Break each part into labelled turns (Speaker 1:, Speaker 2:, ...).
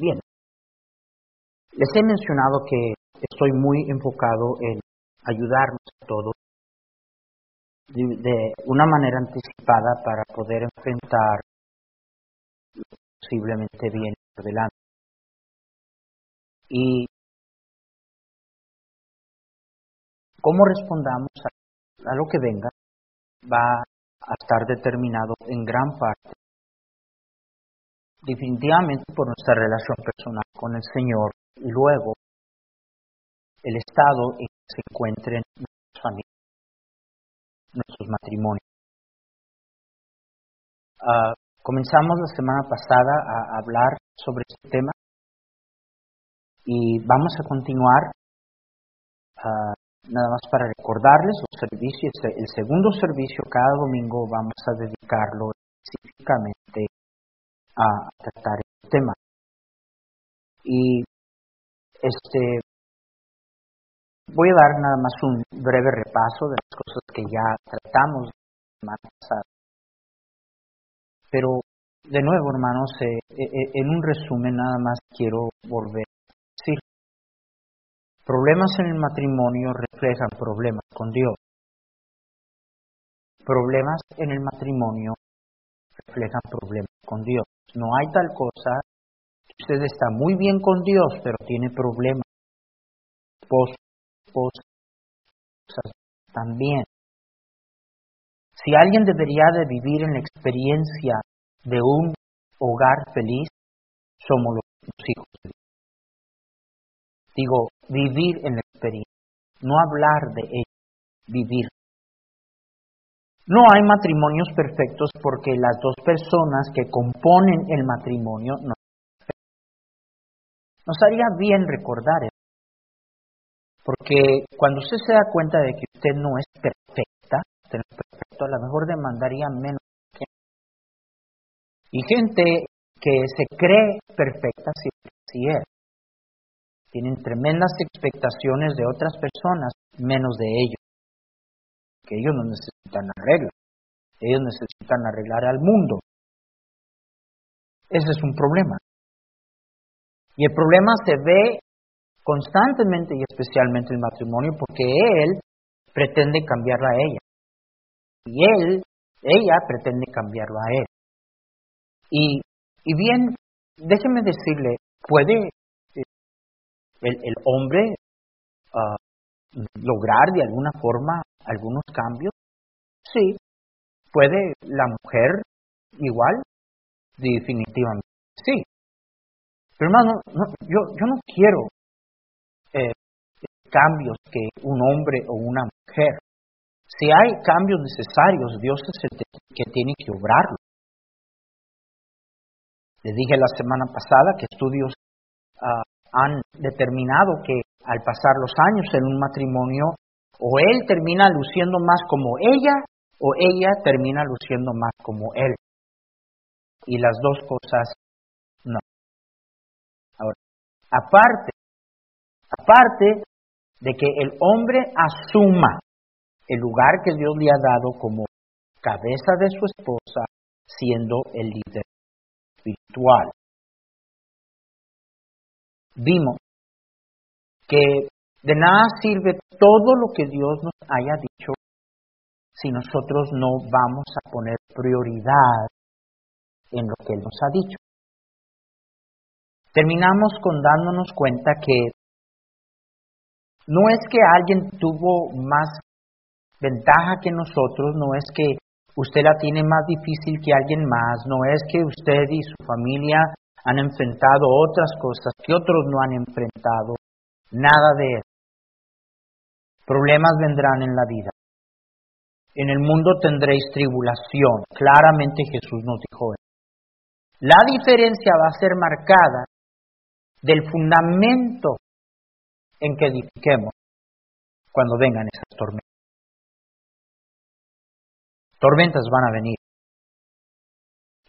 Speaker 1: Bien, les he mencionado que estoy muy enfocado en ayudarnos a todos de una manera anticipada para poder enfrentar posiblemente viene por delante. Y cómo respondamos a, lo que venga va a estar determinado en gran parte definitivamente por nuestra relación personal con el Señor y luego el estado en que se encuentren nuestras familias, nuestros matrimonios. Ah, comenzamos la semana pasada a hablar sobre este tema y vamos a continuar uh, nada más para recordarles los servicios. El segundo servicio cada domingo vamos a dedicarlo específicamente a tratar el tema. Y este voy a dar nada más un breve repaso de las cosas que ya tratamos la semana pasada. Pero de nuevo, hermanos, eh, eh, eh, en un resumen nada más quiero volver a decir. Problemas en el matrimonio reflejan problemas con Dios. Problemas en el matrimonio reflejan problemas con Dios. No hay tal cosa. Usted está muy bien con Dios, pero tiene problemas. Pos, pos, también. Si alguien debería de vivir en la experiencia de un hogar feliz, somos los hijos de. Digo, vivir en la experiencia, no hablar de ello, vivir. No hay matrimonios perfectos porque las dos personas que componen el matrimonio no Nos haría bien recordar eso. Porque cuando usted se da cuenta de que usted no es perfecta, a lo mejor demandaría menos que Y gente que se cree perfecta, si sí es. Tienen tremendas expectaciones de otras personas, menos de ellos que ellos no necesitan arreglo, ellos necesitan arreglar al mundo. Ese es un problema. Y el problema se ve constantemente y especialmente en el matrimonio porque él pretende cambiarla a ella. Y él, ella pretende cambiarlo a él. Y, y bien, déjeme decirle, ¿puede eh, el, hombre uh, lograr de alguna forma algunos cambios? Sí. ¿Puede la mujer igual? Definitivamente sí. Pero hermano, yo, yo no quiero eh, cambios que un hombre o una mujer. Si hay cambios necesarios, Dios es el que tiene que obrarlo. Le dije la semana pasada que estudios ah, han determinado que al pasar los años en un matrimonio, o él termina luciendo más como ella, o ella termina luciendo más como él. Y las dos cosas no. Ahora, aparte, aparte de que el hombre asuma el lugar que Dios le ha dado como cabeza de su esposa, siendo el líder espiritual. Vimos que de nada sirve todo lo que Dios nos haya dicho si nosotros no vamos a poner prioridad en lo que Él nos ha dicho. Terminamos con dándonos cuenta que no es que alguien tuvo más ventaja que nosotros, no es que usted la tiene más difícil que alguien más, no es que usted y su familia han enfrentado otras cosas que otros no han enfrentado. Nada de eso. Problemas vendrán en la vida. En el mundo tendréis tribulación. Claramente Jesús nos dijo eso. La diferencia va a ser marcada del fundamento en que edifiquemos cuando vengan esas tormentas. Tormentas van a venir.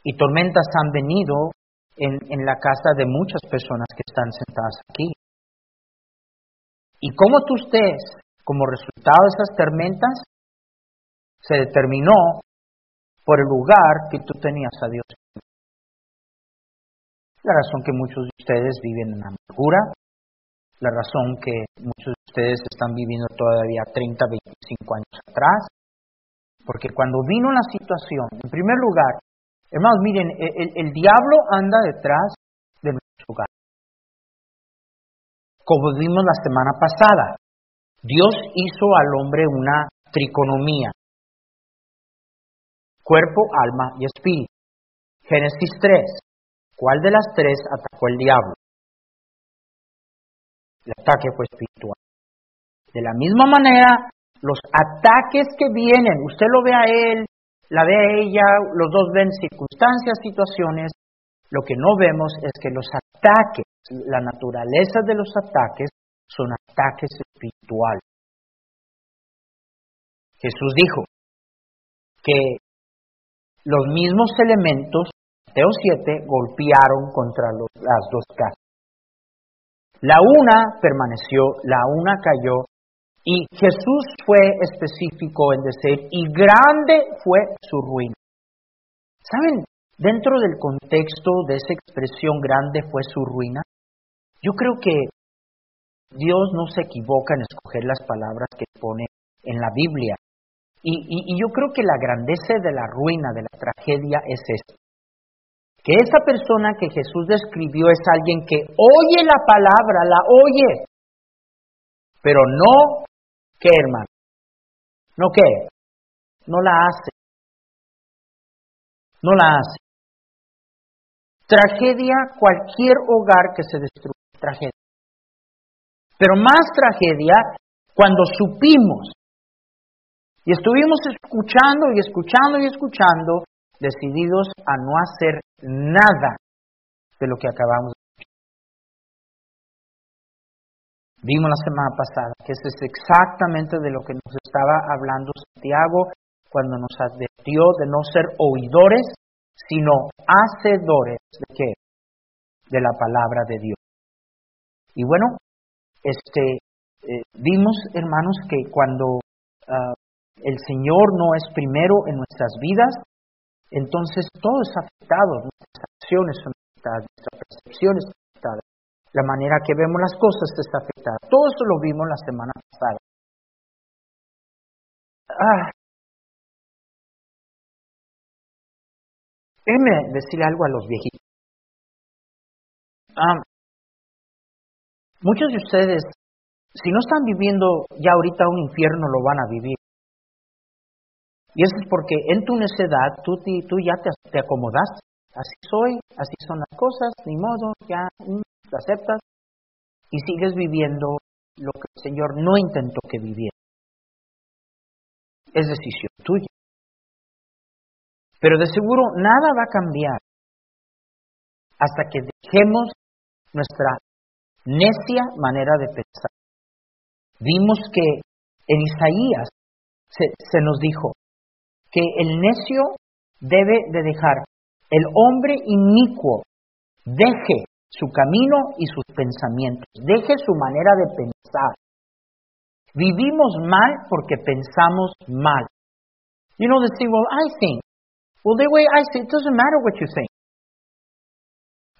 Speaker 1: Y tormentas han venido en, en la casa de muchas personas que están sentadas aquí. Y cómo tú estés como resultado de esas tormentas, se determinó por el lugar que tú tenías a Dios. La razón que muchos de ustedes viven en amargura, la razón que muchos de ustedes están viviendo todavía 30, 25 años atrás, porque cuando vino la situación, en primer lugar, hermanos, miren, el, diablo anda detrás de nuestro hogar. Como vimos la semana pasada, Dios hizo al hombre una triconomía, cuerpo, alma y espíritu. Génesis 3. ¿Cuál de las tres atacó el diablo? El ataque fue espiritual. De la misma manera, los ataques que vienen, usted lo ve a él, la ve a ella, los dos ven circunstancias, situaciones, lo que no vemos es que los ataques, la naturaleza de los ataques son ataques espirituales. Jesús dijo que los mismos elementos, Mateo 7, golpearon contra las dos casas. La una permaneció, la una cayó, y Jesús fue específico en decir, y grande fue su ruina. ¿Saben? Dentro del contexto de esa expresión grande fue su ruina, yo creo que Dios no se equivoca en escoger las palabras que pone en la Biblia. Y, yo creo que la grandeza de la ruina, de la tragedia, es esto. Que esa persona que Jesús describió es alguien que oye la palabra, la oye, pero no, ¿qué hermano? ¿No qué? No la hace. No la hace. Tragedia, cualquier hogar que se destruye, tragedia. Pero más tragedia cuando supimos y estuvimos escuchando y escuchando y escuchando, decididos a no hacer nada de lo que acabamos de escuchar. Vimos la semana pasada que eso es exactamente de lo que nos estaba hablando Santiago cuando nos advirtió de no ser oidores, sino hacedores de qué? De la palabra de Dios. Y bueno, este, eh, vimos, hermanos, que cuando ah, el Señor no es primero en nuestras vidas, entonces todo es afectado, nuestras acciones son afectadas, nuestras percepciones son afectadas, la manera que vemos las cosas está afectada. Todo eso lo vimos la semana pasada. Ah. Déjenme decirle algo a los viejitos. Ah, muchos de ustedes, si no están viviendo ya ahorita un infierno, lo van a vivir. Y eso es porque en tu necedad tú, tú ya te, te acomodaste. Así soy, así son las cosas, ni modo, ya mm, lo aceptas y sigues viviendo lo que el Señor no intentó que viviera. Es decisión tuya. Pero de seguro nada va a cambiar hasta que dejemos nuestra necia manera de pensar. Vimos que en Isaías se nos dijo, que el necio debe de dejar. El hombre inicuo deje su camino y sus pensamientos, deje su manera de pensar. Vivimos mal porque pensamos mal. You know, they say, well, I think. Well, the way I say, it doesn't matter what you think.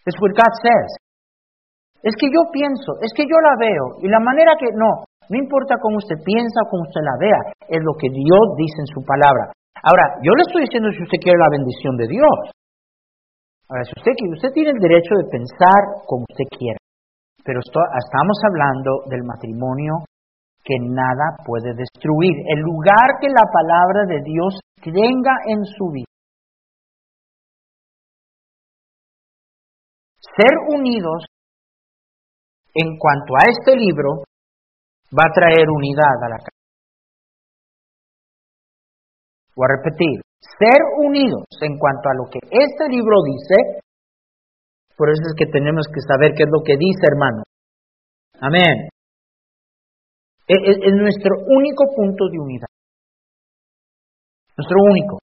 Speaker 1: It's what God says. Es que yo pienso, es que yo la veo, y la manera que, no, no importa cómo usted piensa o cómo usted la vea, es lo que Dios dice en su palabra. Ahora, yo le estoy diciendo si usted quiere la bendición de Dios. Ahora, si usted quiere, usted tiene el derecho de pensar como usted quiera. Pero estamos hablando del matrimonio que nada puede destruir. El lugar que la palabra de Dios tenga en su vida. Ser unidos en cuanto a este libro va a traer unidad a la casa. Voy a repetir, ser unidos en cuanto a lo que este libro dice, por eso es que tenemos que saber qué es lo que dice, hermano. Amén. Es, e, es nuestro único punto de unidad. Nuestro único.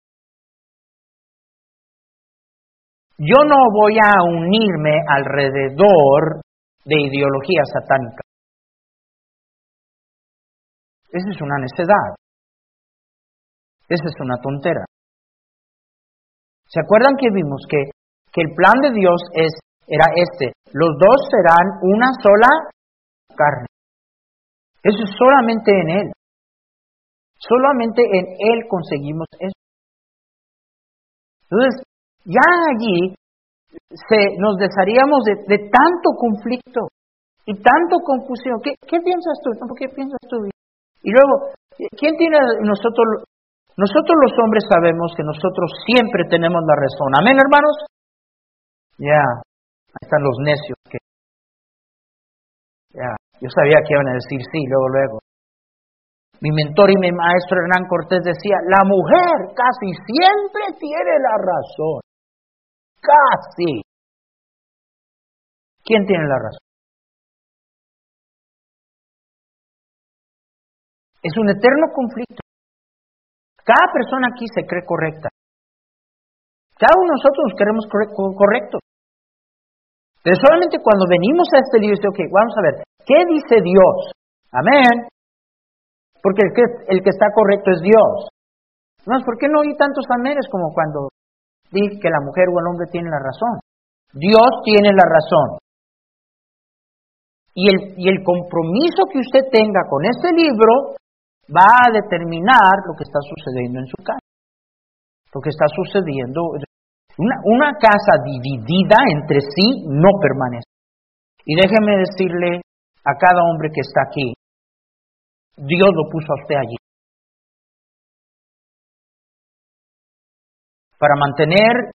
Speaker 1: Yo no voy a unirme alrededor de ideología satánica. Esa es una necedad. Esa es una tontera. ¿Se acuerdan que vimos que, que el plan de Dios es era este. Los dos serán una sola carne. Eso es solamente en Él. Solamente en Él conseguimos eso. Entonces, ya allí se, nos desharíamos de, tanto conflicto y tanto confusión. ¿Qué, piensas tú? ¿Qué piensas tú? Y luego, ¿quién tiene nosotros? Nosotros los hombres sabemos que nosotros siempre tenemos la razón. Amén, hermanos. Ya, ahí están los necios que ya, yo sabía que iban a decir sí, luego, luego. Mi mentor y mi maestro Hernán Cortés decía, la mujer casi siempre tiene la razón. Casi. ¿Quién tiene la razón? Es un eterno conflicto. Cada persona aquí se cree correcta. Cada uno de nosotros nos queremos correctos. Pero solamente cuando venimos a este libro, ok, vamos a ver, ¿qué dice Dios? Amén. Porque el que, el que está correcto es Dios. No, ¿por qué no hay tantos aménes como cuando dice que la mujer o el hombre tiene la razón? Dios tiene la razón. Y el, y el compromiso que usted tenga con este libro va a determinar lo que está sucediendo en su casa. Lo que está sucediendo una, casa dividida entre sí no permanece. Y déjeme decirle a cada hombre que está aquí, Dios lo puso a usted allí. Para mantener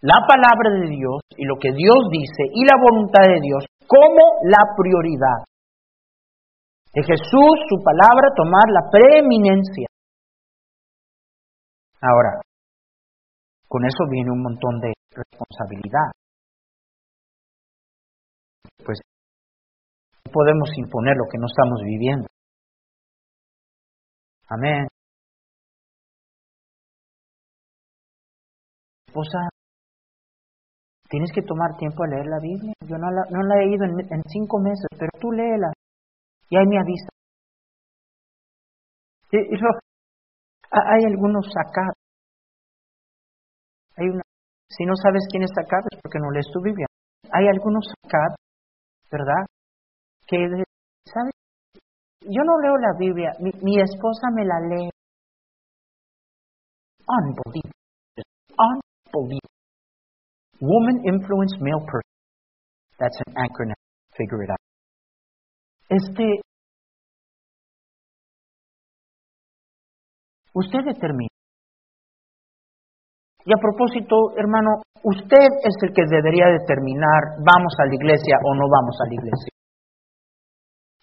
Speaker 1: la palabra de Dios y lo que Dios dice y la voluntad de Dios como la prioridad. De Jesús, su palabra, tomar la preeminencia. Ahora, con eso viene un montón de responsabilidad. Pues no podemos imponer lo que no estamos viviendo. Amén. Esposa, tienes que tomar tiempo a leer la Biblia. Yo no la, no la he leído en, cinco meses, pero tú léela y ahí me avisa. hay algunos sacados hay una, si no sabes quién es Acab es porque no lees tu Biblia. Hay algunos Acab, ¿verdad? Que, ¿sabes? Yo no leo la Biblia, mi, esposa me la lee. Unbelievable. Woman influence male person. That's an acronym. Figure it out. Este, usted determina y a propósito, hermano, usted es el que debería determinar, vamos a la iglesia o no vamos a la iglesia.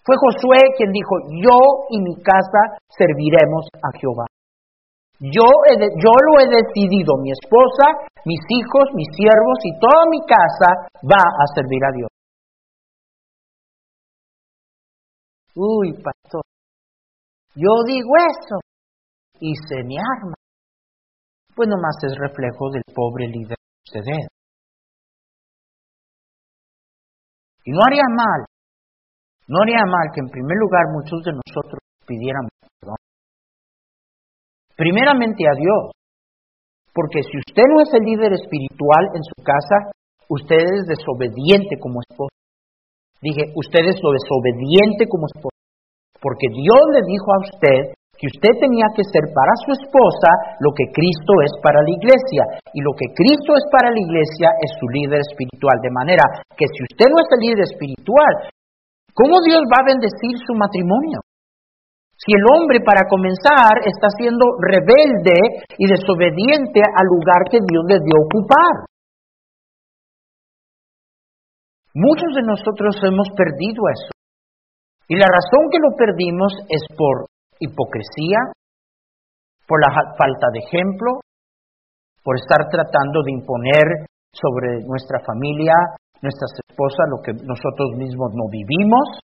Speaker 1: Fue Josué quien dijo, yo y mi casa serviremos a Jehová. Yo, yo lo he decidido, mi esposa, mis hijos, mis siervos y toda mi casa va a servir a Dios. Uy, pastor, yo digo eso y se me arma pues nomás es reflejo del pobre líder que usted es. Y no haría mal, no haría mal que en primer lugar muchos de nosotros pidiéramos perdón. Primeramente a Dios, porque si usted no es el líder espiritual en su casa, usted es desobediente como esposo. Dije, usted es lo desobediente como esposo. Porque Dios le dijo a usted que usted tenía que ser para su esposa lo que Cristo es para la iglesia. Y lo que Cristo es para la iglesia es su líder espiritual. De manera que si usted no es el líder espiritual, ¿cómo Dios va a bendecir su matrimonio? Si el hombre, para comenzar, está siendo rebelde y desobediente al lugar que Dios le dio ocupar. Muchos de nosotros hemos perdido eso. Y la razón que lo perdimos es por hipocresía, por la falta de ejemplo, por estar tratando de imponer sobre nuestra familia, nuestras esposas, lo que nosotros mismos no vivimos.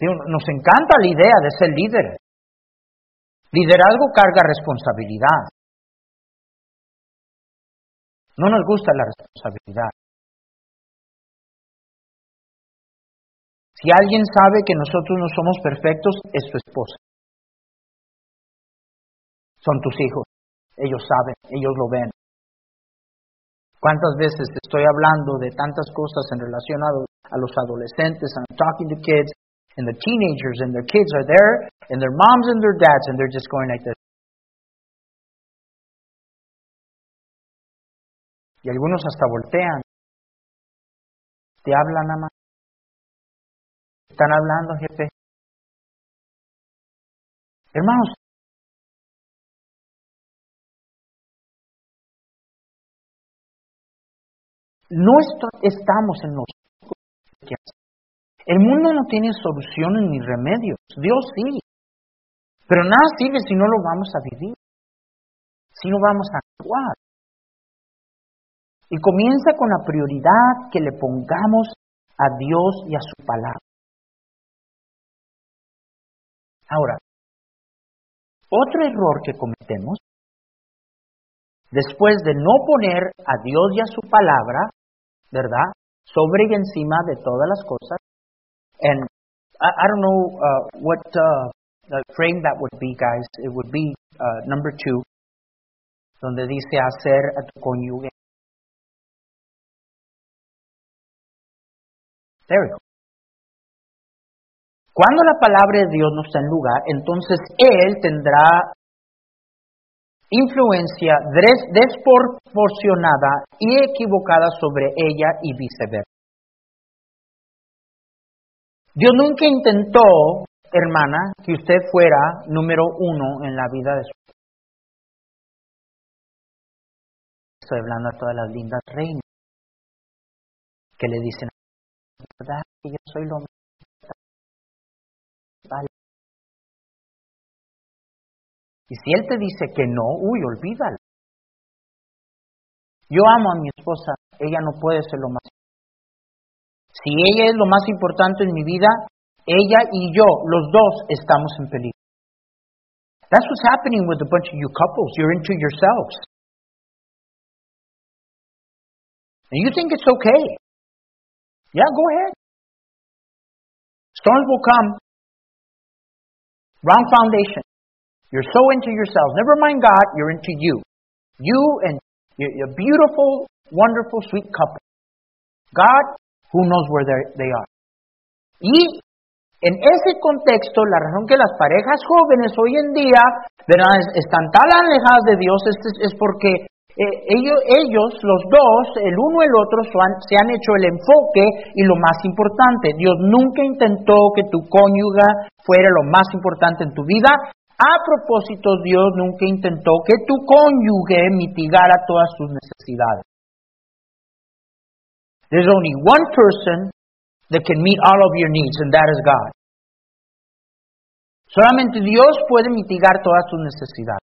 Speaker 1: Nos encanta la idea de ser líder. Liderazgo carga responsabilidad. No nos gusta la responsabilidad. Si alguien sabe que nosotros no somos perfectos, es su esposa. Son tus hijos. Ellos saben, ellos lo ven. ¿Cuántas veces estoy hablando de tantas cosas en relación a, los adolescentes? I'm talking to kids and the teenagers and their kids are there and their moms and their dads and they're just going like this. Y algunos hasta voltean. Te hablan nada más. Están hablando, jefe. Hermanos, no estamos en los el mundo no tiene soluciones ni remedios, Dios sí. Pero nada sirve si no lo vamos a vivir, si no vamos a actuar. Y comienza con la prioridad que le pongamos a Dios y a su palabra. Ahora, otro error que cometemos, después de no poner a Dios y a su palabra, ¿verdad? Sobre y encima de todas las cosas. And I, don't know uh, what uh, frame that would be, guys. It would be uh, number two, donde dice hacer a tu cónyuge. There we go. Cuando la palabra de Dios no está en lugar, entonces Él tendrá influencia desproporcionada y equivocada sobre ella y viceversa. Dios nunca intentó, hermana, que usted fuera número uno en la vida de su Estoy hablando a todas las lindas reinas que le dicen, ¿verdad que yo soy lo Y si él te dice que no, uy, olvídalo. Yo amo a mi esposa, ella no puede ser lo más. Si ella es lo más importante en mi vida, ella y yo, los dos, estamos en peligro. That's what's happening with a bunch of you couples. You're into yourselves. And you think it's okay. Yeah, go ahead. Storms will come. Wrong foundation. You're so into yourselves. Never mind God, you're into you. You and your beautiful, wonderful, sweet couple. God, who knows where they are. Y en ese contexto, la razón que las parejas jóvenes hoy en día están tan alejadas de Dios es, es porque eh, ellos, ellos, los dos, el uno y el otro, se han hecho el enfoque y lo más importante. Dios nunca intentó que tu cónyuge fuera lo más importante en tu vida, a propósito, Dios nunca intentó que tu cónyuge mitigara todas tus necesidades. There's only one person that can meet all of your needs, and that is God. Solamente Dios puede mitigar todas tus necesidades.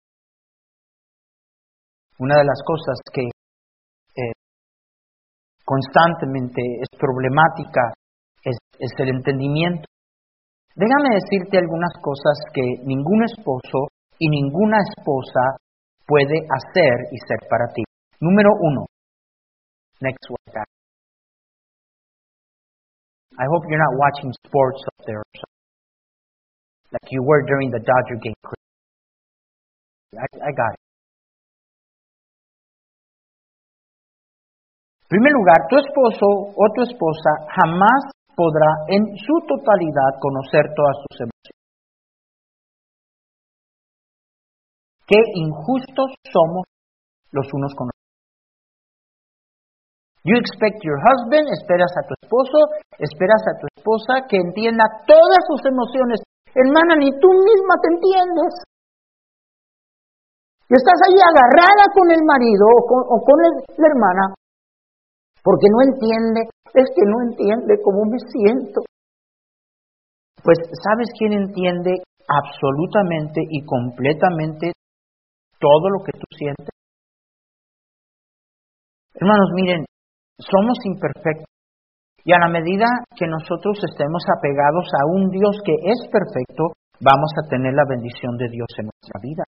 Speaker 1: Una de las cosas que eh, constantemente es problemática es el entendimiento. Déjame decirte algunas cosas que ningún esposo y ninguna esposa puede hacer y ser para ti. Número uno. Next one. I hope you're not watching sports up there like you were during the Dodger game. I, I got it. En primer lugar, tu esposo o tu esposa jamás podrá en su totalidad conocer todas sus emociones. Qué injustos somos los unos con los otros. You expect your husband, esperas a tu esposo, esperas a tu esposa que entienda todas sus emociones. Hermana, ni tú misma te entiendes. Y estás ahí agarrada con el marido o con, o con la hermana porque no entiende es que no entiende cómo me siento. Pues ¿sabes quién entiende absolutamente y completamente todo lo que tú sientes? Hermanos, miren, somos imperfectos. Y a la medida que nosotros estemos apegados a un Dios que es perfecto, vamos a tener la bendición de Dios en nuestra vida.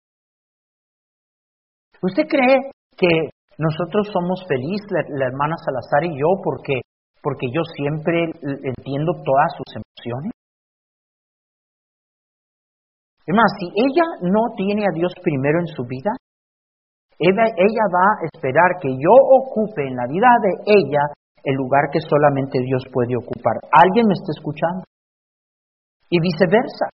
Speaker 1: ¿Usted cree que nosotros somos felices, la, hermana Salazar y yo, porque porque yo siempre entiendo todas sus emociones. Es más, si ella no tiene a Dios primero en su vida, ella, ella va a esperar que yo ocupe en la vida de ella el lugar que solamente Dios puede ocupar. ¿Alguien me está escuchando? Y viceversa.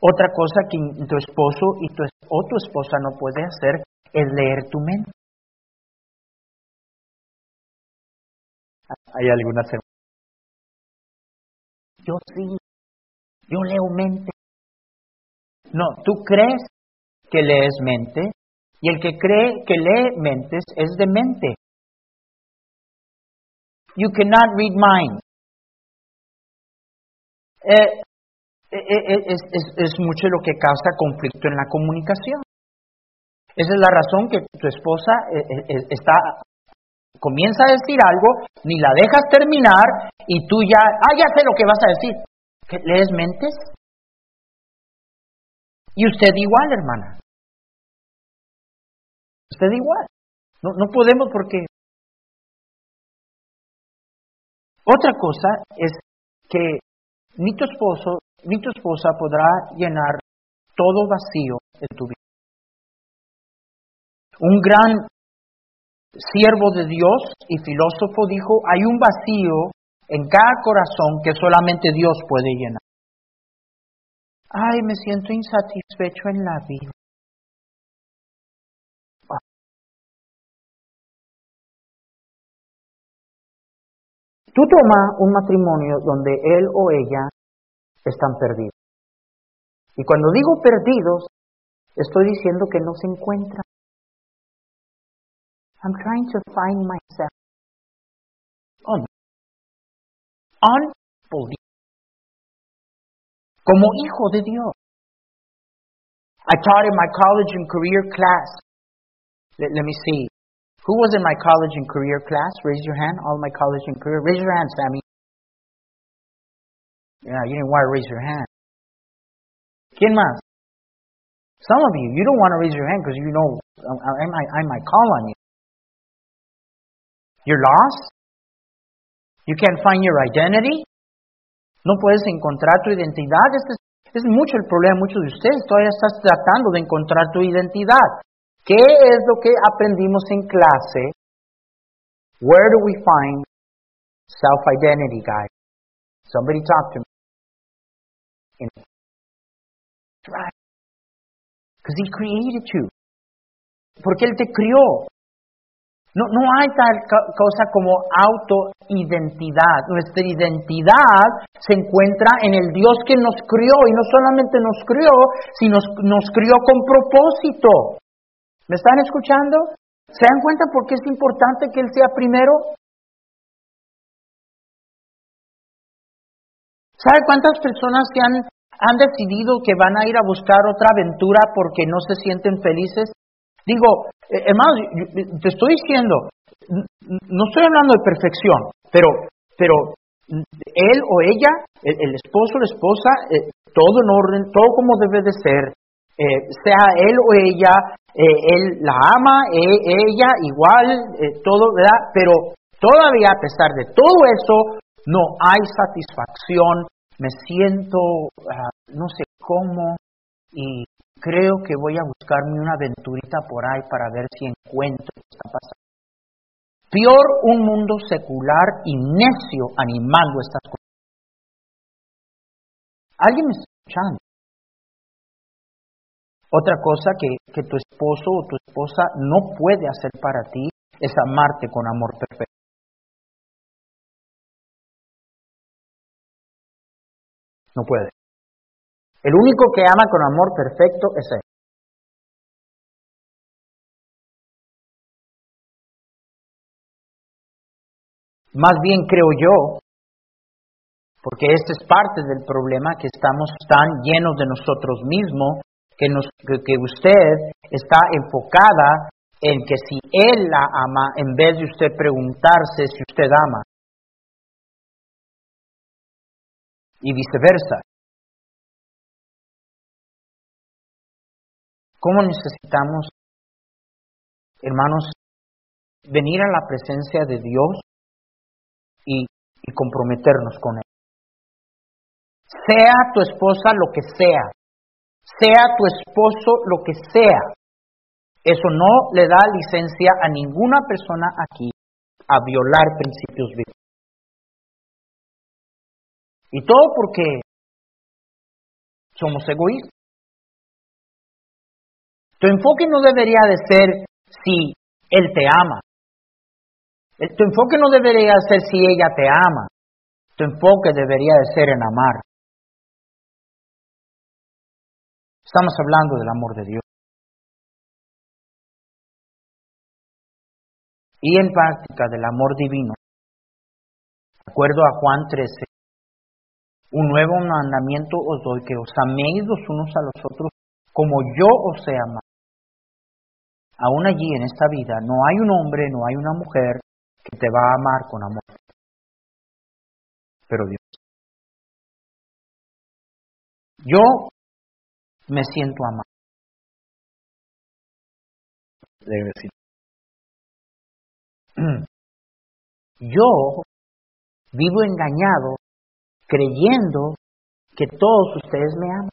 Speaker 1: Otra cosa que tu esposo y tu, o tu esposa no puede hacer es leer tu mente. Hay algunas Yo sí, yo leo mente. No, tú crees que lees mente y el que cree que lee mentes es de mente. You cannot read minds. Eh, eh, eh, es, mucho lo que causa conflicto en la comunicación. Esa es la razón que tu esposa está comienza a decir algo, ni la dejas terminar y tú ya, ah, ya sé lo que vas a decir. ¿Qué, ¿Lees mentes? Y usted igual, hermana. Usted igual. No, no podemos porque... Otra cosa es que ni tu esposo ni tu esposa podrá llenar todo vacío en tu vida. Un gran siervo de Dios y filósofo dijo, hay un vacío en cada corazón que solamente Dios puede llenar. Ay, me siento insatisfecho en la vida. Tú toma un matrimonio donde él o ella están perdidos. Y cuando digo perdidos, estoy diciendo que no se encuentran. I'm trying to find myself. Un, unbelievable. Como hijo de Dios. I taught in my college and career class. Let, let me see. Who was in my college and career class? Raise your hand. All my college and career. Raise your hand, Sammy. Yeah, you didn't want to raise your hand. ¿Quién? Some of you, you don't want to raise your hand because you know um, I, I, I might call on you. You're lost? You can't find your identity? No puedes encontrar tu identidad. Este es, es mucho el problema muchos de ustedes. Todavía estás tratando de encontrar tu identidad. ¿Qué es lo que aprendimos en clase? Where do we find self-identity, guys? Somebody talk to me. In right. Because he created you. Porque Él te crió. No, no hay tal cosa como autoidentidad. Nuestra identidad se encuentra en el Dios que nos crió y no solamente nos crió, sino nos, crió con propósito. ¿Me están escuchando? ¿Se dan cuenta por qué es importante que Él sea primero? ¿Sabe cuántas personas que han, han decidido que van a ir a buscar otra aventura porque no se sienten felices? Digo, eh, hermano, te estoy diciendo, no estoy hablando de perfección, pero, pero él o ella, el, esposo o la esposa, eh, todo en orden, todo como debe de ser, eh, sea él o ella, él la ama, ella igual, todo, ¿verdad? Pero todavía a pesar de todo eso, no hay satisfacción, me siento, ah, no sé cómo, y creo que voy a buscarme una aventurita por ahí para ver si encuentro qué está pasando. Peor un mundo secular y necio animando estas cosas. ¿Alguien me está escuchando? Otra cosa que, que tu esposo o tu esposa no puede hacer para ti es amarte con amor perfecto. No puede. El único que ama con amor perfecto es Él. Más bien creo yo, porque este es parte del problema, que estamos tan llenos de nosotros mismos, que, que usted está enfocada en que si Él la ama, en vez de usted preguntarse si usted ama. Y viceversa. ¿Cómo necesitamos, hermanos, venir a la presencia de Dios y, comprometernos con Él? Sea tu esposa lo que sea, sea tu esposo lo que sea. Eso no le da licencia a ninguna persona aquí a violar principios bíblicos. Y todo porque somos egoístas. Tu enfoque no debería de ser si él te ama. Tu enfoque no debería ser si ella te ama. Tu enfoque debería de ser en amar. Estamos hablando del amor de Dios. Y en práctica del amor divino. De acuerdo a Juan 13, un nuevo mandamiento os doy, que os améis los unos a los otros como yo os he amado. Aún allí en esta vida no hay un hombre, no hay una mujer que te va a amar con amor. Pero Dios. Yo me siento amado. Yo vivo engañado creyendo que todos ustedes me aman.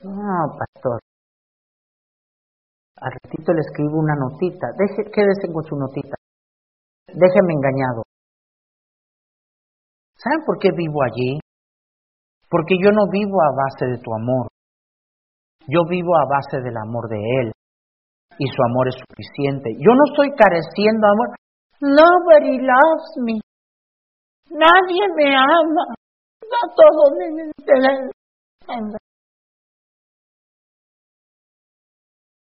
Speaker 1: No, pastor. Al ratito le escribo una notita. Deje, quédese con su notita. Déjeme engañado. ¿Saben por qué vivo allí? Porque yo no vivo a base de tu amor. Yo vivo a base del amor de Él. Y su amor es suficiente. Yo no estoy careciendo amor. Nobody loves me. Nadie me ama. No todo me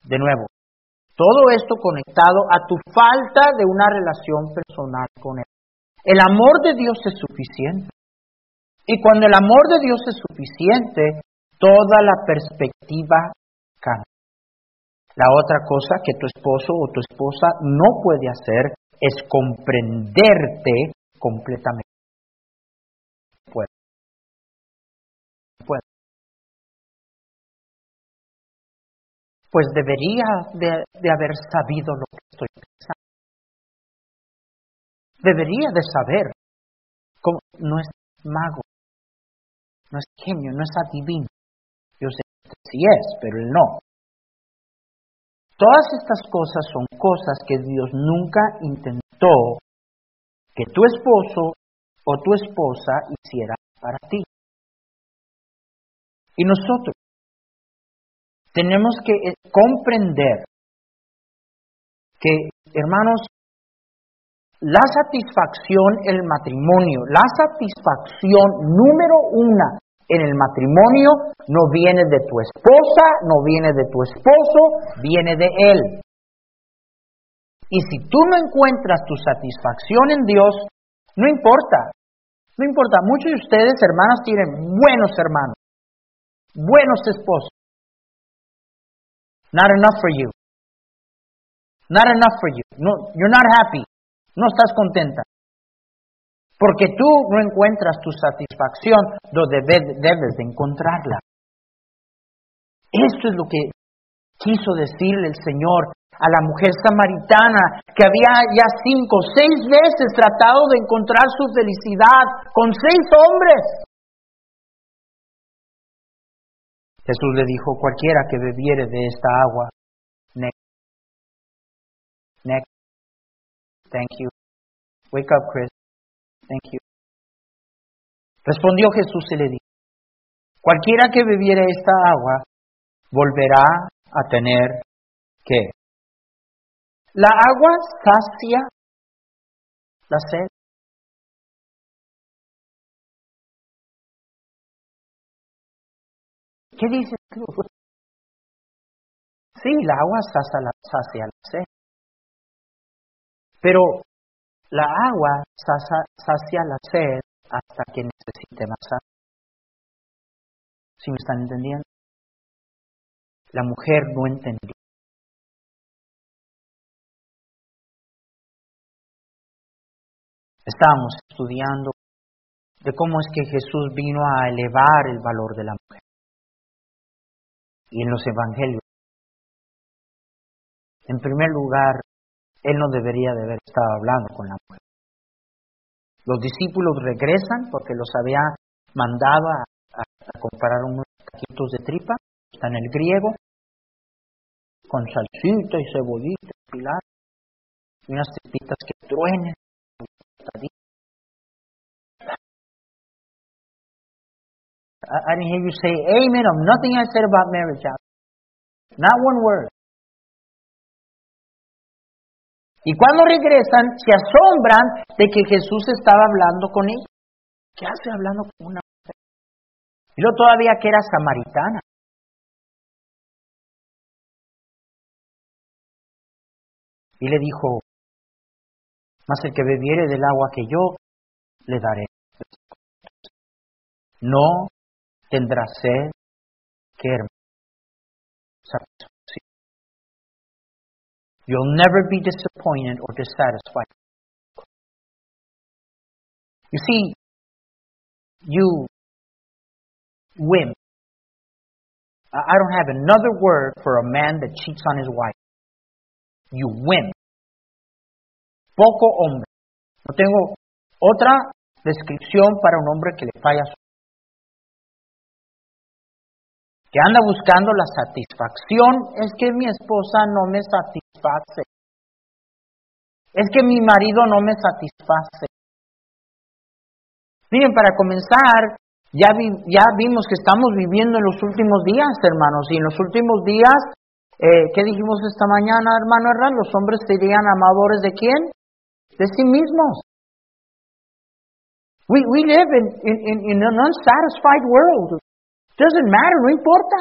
Speaker 1: De nuevo, todo esto conectado a tu falta de una relación personal con Él. El amor de Dios es suficiente. Y cuando el amor de Dios es suficiente, toda la perspectiva cambia. La otra cosa que tu esposo o tu esposa no puede hacer es comprenderte completamente. Puede. Puede. Pues debería de, de haber sabido lo que estoy pensando. Debería de saber cómo no es mago, no es genio, no es adivino. Yo sé que sí es, pero él no. Todas estas cosas son cosas que Dios nunca intentó que tu esposo o tu esposa hiciera para ti. Y nosotros tenemos que comprender que, hermanos, la satisfacción en el matrimonio, la satisfacción número una en el matrimonio no viene de tu esposa, no viene de tu esposo, viene de él. Y si tú no encuentras tu satisfacción en Dios, no importa, no importa. Muchos de ustedes, hermanas, tienen buenos hermanos, buenos esposos. Not enough for you. Not enough for you. No, you're not happy. No estás contenta. Porque tú no encuentras tu satisfacción donde debes de encontrarla. Esto es lo que quiso decirle el Señor a la mujer samaritana que había ya cinco, seis veces tratado de encontrar su felicidad con seis hombres. Jesús le dijo, cualquiera que bebiere de esta agua, next, next, thank you, wake up Chris, Thank you. Respondió Jesús y le dijo, cualquiera que bebiere esta agua volverá a tener ¿qué? La agua sacia la sed. ¿Qué dices tú? Sí, la agua sacia la sed. Pero la agua sacia la sed hasta que necesite más agua. ¿Sí me están entendiendo? La mujer no entendió. Estábamos estudiando de cómo es que Jesús vino a elevar el valor de la mujer. Y en los evangelios, en primer lugar, él no debería de haber estado hablando con la mujer. Los discípulos regresan porque los había mandado a, comparar unos taquitos de tripa, está en el griego, con salsita y cebollita, pilar, y unas tripitas que truenen. I, didn't hear you say amen on nothing I said about marriage. Not one word. Y cuando regresan, se asombran de que Jesús estaba hablando con ellos. ¿Qué hace hablando con una mujer? Y luego todavía que era samaritana. Y le dijo, mas el que bebiere del agua que yo le daré, no tendrá sed que You'll never be disappointed or dissatisfied. You see, you wimp. I don't have another word for a man that cheats on his wife. You wimp. Poco hombre. No tengo otra descripción para un hombre que le falla su que anda buscando la satisfacción, es que mi esposa no me satisface. Es que mi marido no me satisface. Miren, para comenzar, ya, ya vimos que estamos viviendo en los últimos días, hermanos, y en los últimos días, eh, ¿qué dijimos esta mañana, hermano Herrán? Los hombres serían amadores de quién? De sí mismos. We, we live in, in, in an unsatisfied world. Doesn't matter, no importa.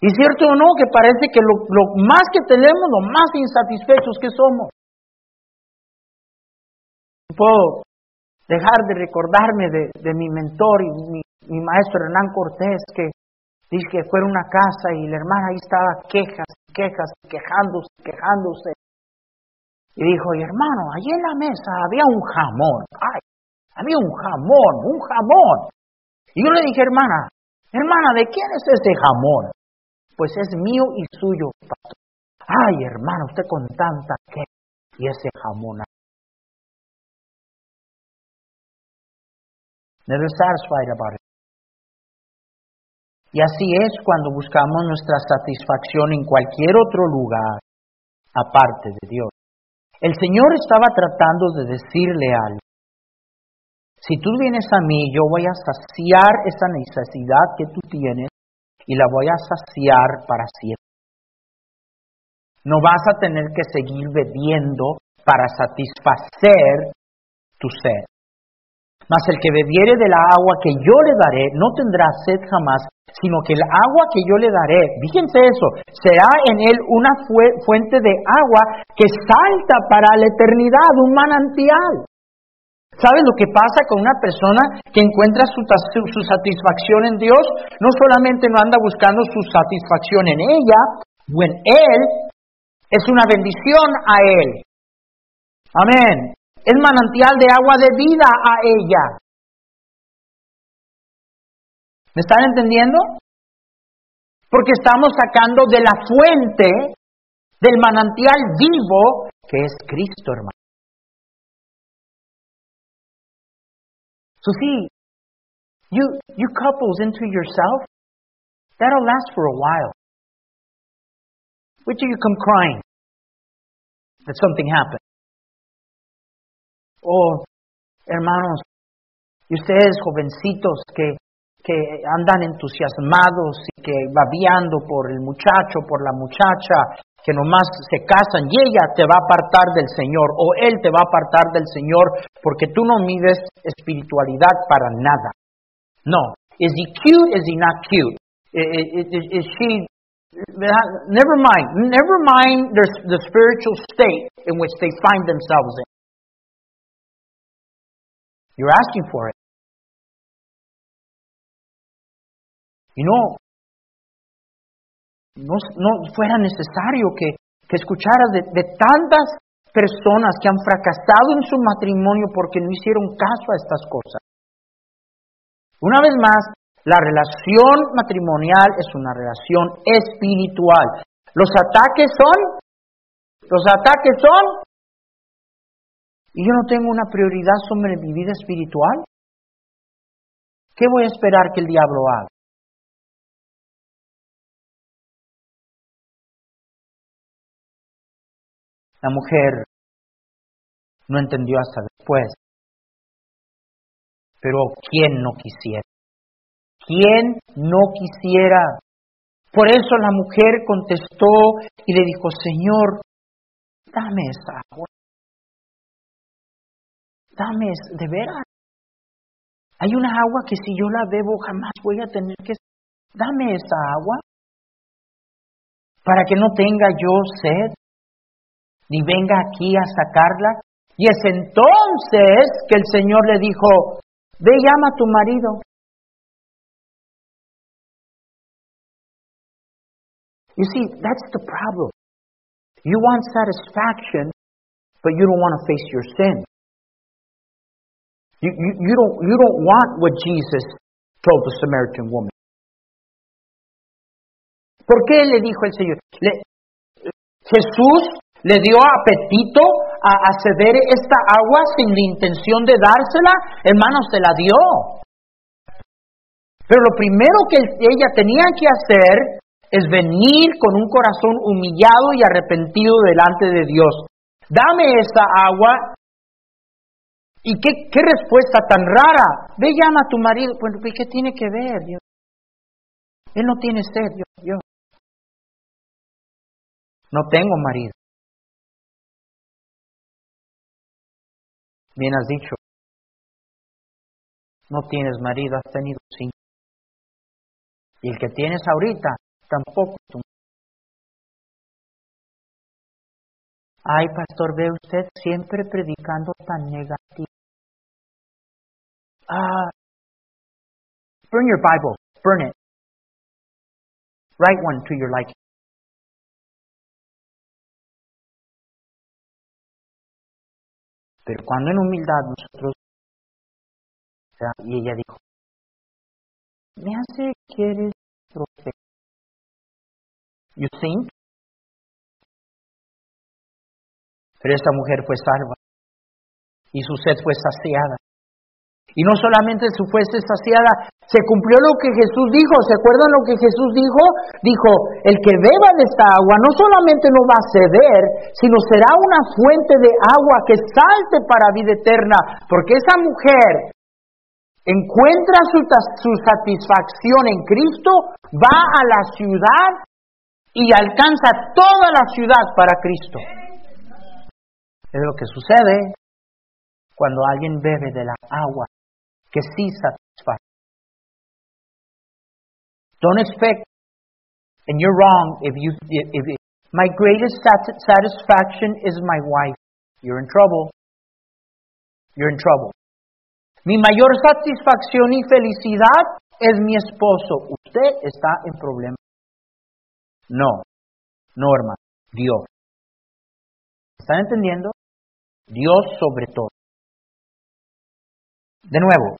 Speaker 1: Y cierto o no, que parece que lo, más que tenemos, lo más insatisfechos que somos. Puedo dejar de recordarme de, mi mentor y mi, mi, maestro Hernán Cortés, que dice que fue a una casa y la hermana ahí estaba quejas, quejas, quejándose, quejándose. Y dijo, y hermano, allí en la mesa había un jamón. Ay, había un jamón, un jamón. Y yo le dije, hermana, hermana, ¿de quién es ese jamón? Pues es mío y suyo, pastor. Ay, hermana, usted con tanta que y ese jamón. Never satisfied about it. Y así es cuando buscamos nuestra satisfacción en cualquier otro lugar aparte de Dios. El Señor estaba tratando de decirle algo. Si tú vienes a mí, yo voy a saciar esa necesidad que tú tienes y la voy a saciar para siempre. No vas a tener que seguir bebiendo para satisfacer tu sed. Mas el que bebiere de la agua que yo le daré no tendrá sed jamás, sino que el agua que yo le daré, fíjense eso, será en él una fuente de agua que salta para la eternidad, un manantial. ¿Sabes lo que pasa con una persona que encuentra su, satisfacción en Dios? No solamente no anda buscando su satisfacción en ella, o en Él, es una bendición a Él. Amén. Es manantial de agua de vida a ella. ¿Me están entendiendo? Porque estamos sacando de la fuente del manantial vivo que es Cristo, hermano. So see, you, you couples into yourself, that'll last for a while. Wait till you come crying that something happened. Oh, hermanos, ustedes jovencitos que, que andan entusiasmados y que babiando por el muchacho, por la muchacha, que nomás se casan y ella te va a apartar del Señor o él te va a apartar del Señor porque tú no mides espiritualidad para nada. No. Is he cute? Is he not cute? Is, she never mind. Never mind the spiritual state in which they find themselves in. You're asking for it. You know, no, no fuera necesario que, que escucharas de, de tantas personas que han fracasado en su matrimonio porque no hicieron caso a estas cosas. Una vez más, la relación matrimonial es una relación espiritual. Los ataques son, los ataques son, y yo no tengo una prioridad sobre mi vida espiritual. ¿Qué voy a esperar que el diablo haga? La mujer no entendió hasta después. Pero ¿quién no quisiera? ¿Quién no quisiera? Por eso la mujer contestó y le dijo, Señor, dame esa agua. Dame, de veras. Hay una agua que si yo la bebo jamás voy a tener que... Dame esa agua para que no tenga yo sed, ni venga aquí a sacarla. Y es entonces que el Señor le dijo, ve llama a tu marido. You see, that's the problem. You want satisfaction, but you don't want to face your sin. You, you, you, don't, you don't want what Jesus told the Samaritan woman. ¿Por qué le dijo el Señor? Jesús le dio apetito a, a ceder esta agua sin la intención de dársela, hermanos, se la dio. Pero lo primero que ella tenía que hacer es venir con un corazón humillado y arrepentido delante de Dios. Dame esa agua ¿Y qué, respuesta tan rara? Ve, llama a tu marido. Bueno, ¿qué tiene que ver? Dios? Él no tiene sed, yo, yo. No tengo marido. Bien has dicho. No tienes marido, has tenido sí. Y el que tienes ahorita, tampoco tú. Ay, pastor, ve usted siempre predicando tan negativo. Uh, burn your Bible. Burn it. Write one to your liking. Pero cuando en humildad nosotros, y ella dijo, me hace que eres profeta. You think? Pero esta mujer fue salva y su sed fue saciada. Y no solamente su fuerza saciada, se cumplió lo que Jesús dijo. ¿Se acuerdan lo que Jesús dijo? Dijo, el que beba de esta agua no solamente no va a ceder, sino será una fuente de agua que salte para vida eterna. Porque esa mujer encuentra su, su satisfacción en Cristo, va a la ciudad y alcanza toda la ciudad para Cristo. Es lo que sucede cuando alguien bebe de la agua que sí satisface. Don't expect, and you're wrong if you, if, my greatest satisfaction is my wife. You're in trouble. You're in trouble. Mi mayor satisfacción y felicidad es mi esposo. Usted está en problema. No, no hermano, Dios. ¿Están entendiendo? Dios sobre todo. De nuevo,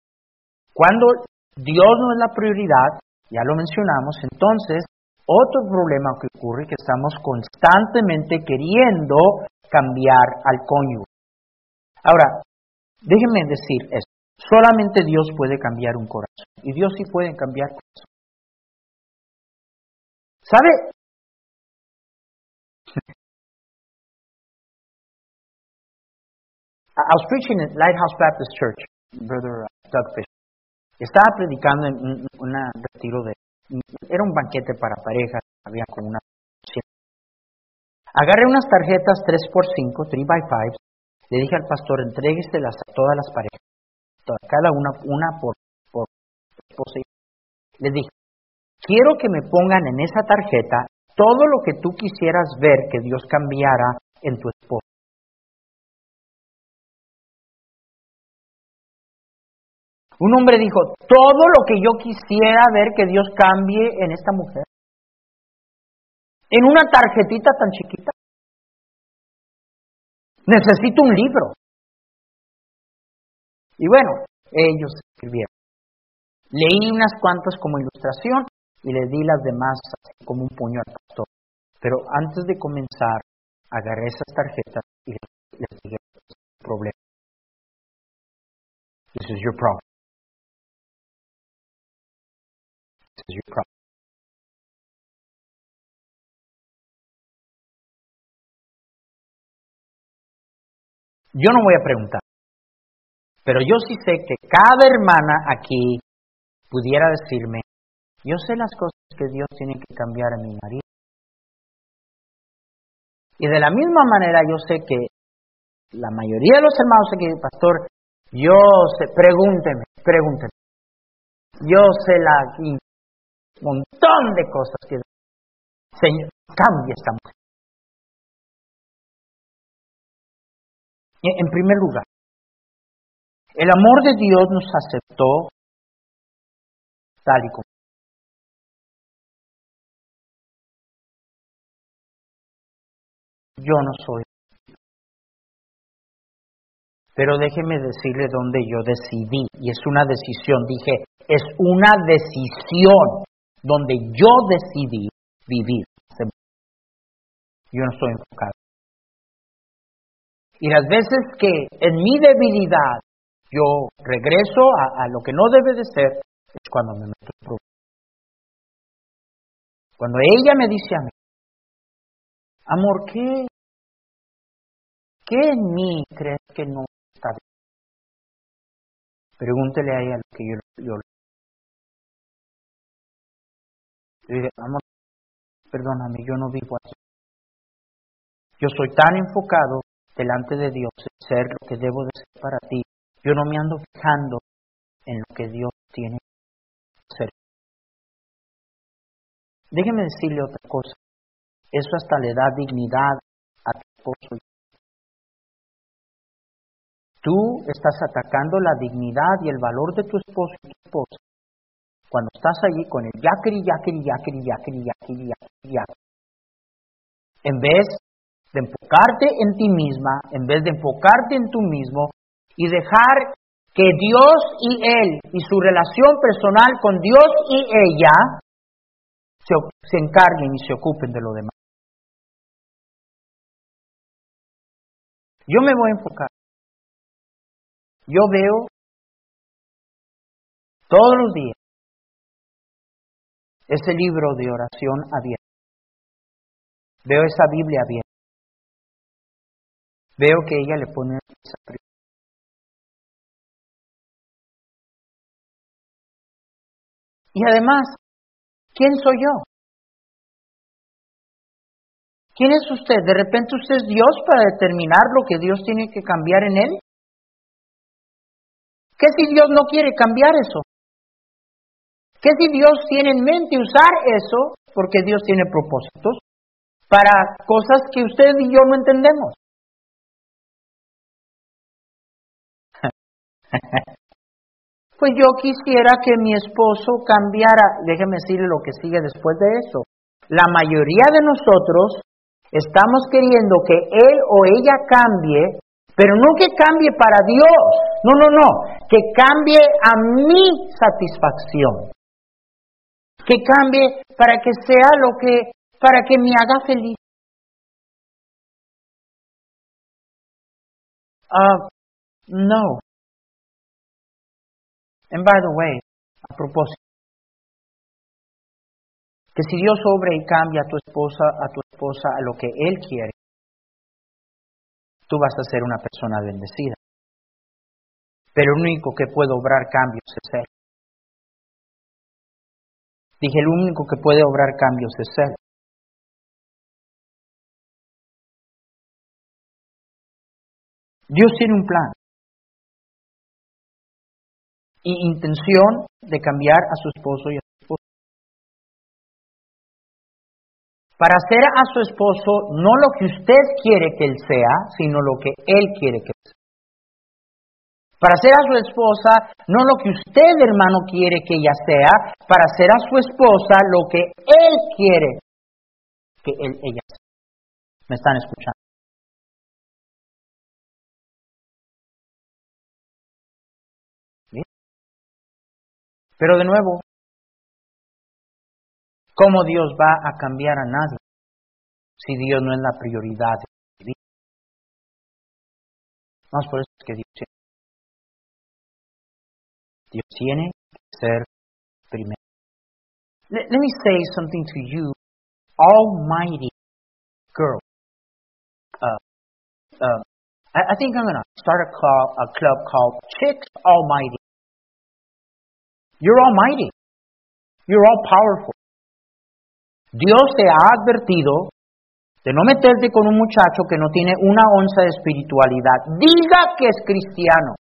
Speaker 1: cuando Dios no es la prioridad, ya lo mencionamos, entonces otro problema que ocurre es que estamos constantemente queriendo cambiar al cónyuge. Ahora, déjenme decir esto. Solamente Dios puede cambiar un corazón. Y Dios sí puede cambiar corazón. ¿Sabe? I was preaching at Lighthouse Baptist Church, Brother Doug Fish. Estaba predicando en un retiro de... Era un banquete para parejas, había como una... Agarré unas tarjetas 3x5, 3x5, le dije al pastor, entrégueselas a todas las parejas, cada una, una por, por esposa. Le dije, quiero que me pongan en esa tarjeta todo lo que tú quisieras ver que Dios cambiara en tu esposa. Un hombre dijo, todo lo que yo quisiera ver que Dios cambie en esta mujer. En una tarjetita tan chiquita. Necesito un libro. Y bueno, ellos escribieron. Leí unas cuantas como ilustración y le di las demás como un puño al pastor. Pero antes de comenzar, agarré esas tarjetas y les dije, problema. This is your problem. Yo no voy a preguntar, pero yo sí sé que cada hermana aquí pudiera decirme, yo sé las cosas que Dios tiene que cambiar a mi marido. Y de la misma manera yo sé que la mayoría de los hermanos aquí, pastor, yo sé, pregúnteme, pregúnteme. Yo sé la montón de cosas que Señor cambia esta mujer. En primer lugar, el amor de Dios nos aceptó tal y como. Yo no soy. Pero déjeme decirle dónde yo decidí, y es una decisión, dije, es una decisión donde yo decidí vivir. Yo no estoy enfocado. Y las veces que en mi debilidad yo regreso a, lo que no debe de ser, es cuando me meto en problemas. Cuando ella me dice a mí, amor, ¿qué, ¿qué en mí crees que no está bien? Pregúntele a ella lo que yo, yo le dije, amor, perdóname, yo no vivo así. Yo soy tan enfocado delante de Dios en ser lo que debo de ser para ti. Yo no me ando fijando en lo que Dios tiene que ser. Déjeme decirle otra cosa. Eso hasta le da dignidad a tu esposo. Tú estás atacando la dignidad y el valor de tu esposo y tu esposa cuando estás allí con el yakiri, yakiri, yakiri, yakiri, yakiri, yakiri, yakiri. En vez de enfocarte en ti misma, en vez de enfocarte en tú mismo y dejar que Dios y Él y su relación personal con Dios y ella se, se encarguen y se ocupen de lo demás. Yo me voy a enfocar. Yo veo todos los días ese libro de oración abierto. Veo esa Biblia abierta. Veo que ella le pone esa Y además, ¿quién soy yo? ¿Quién es usted? ¿De repente usted es Dios para determinar lo que Dios tiene que cambiar en él? ¿Qué si Dios no quiere cambiar eso? ¿Qué si Dios tiene en mente usar eso? Porque Dios tiene propósitos para cosas que usted y yo no entendemos. pues yo quisiera que mi esposo cambiara. Déjeme decirle lo que sigue después de eso. La mayoría de nosotros estamos queriendo que él o ella cambie, pero no que cambie para Dios. No, no, no. Que cambie a mi satisfacción. Que cambie para que sea lo que, para que me haga feliz. Ah, no. And by the way, a propósito, que si Dios obra y cambia a tu esposa, a tu esposa a lo que Él quiere, tú vas a ser una persona bendecida. Pero el único que puede obrar cambios es Él. Dije, el único que puede obrar cambios es Él. Dios tiene un plan y intención de cambiar a su esposo y a su esposa. Para hacer a su esposo no lo que usted quiere que él sea, sino lo que él quiere que. Para hacer a su esposa no lo que usted, hermano, quiere que ella sea, para hacer a su esposa lo que él quiere que él, ella sea. ¿Me están escuchando? Pero de nuevo, ¿cómo Dios va a cambiar a nadie si Dios no es la prioridad de vida? Vamos por eso es que Dios. Dios tiene que ser primero. Let, me say something to you, almighty girl. Uh, uh, I, I think I'm going to start a club, a club called Chicks Almighty. You're almighty. You're all powerful. Dios te ha advertido de no meterte con un muchacho que no tiene una onza de espiritualidad. Diga que es cristiano.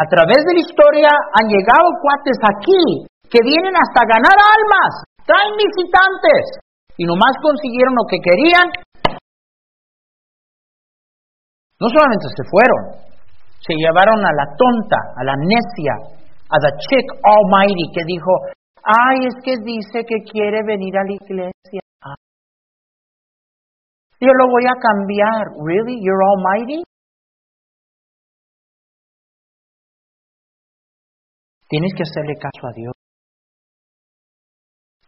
Speaker 1: A través de la historia han llegado cuates aquí que vienen hasta ganar almas, traen visitantes y nomás consiguieron lo que querían. No solamente se fueron, se llevaron a la tonta, a la necia, a the chick almighty que dijo, ay, es que dice que quiere venir a la iglesia. Ah. Yo lo voy a cambiar. Really? You're almighty? Tienes que hacerle caso a Dios.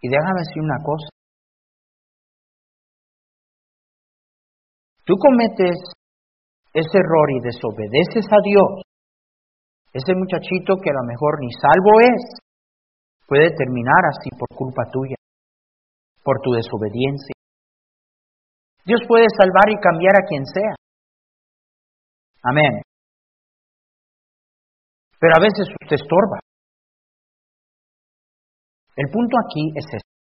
Speaker 1: Y déjame decir una cosa. Tú cometes ese error y desobedeces a Dios. Ese muchachito que a lo mejor ni salvo es, puede terminar así por culpa tuya, por tu desobediencia. Dios puede salvar y cambiar a quien sea. Amén. Pero a veces usted estorba. El punto aquí es este.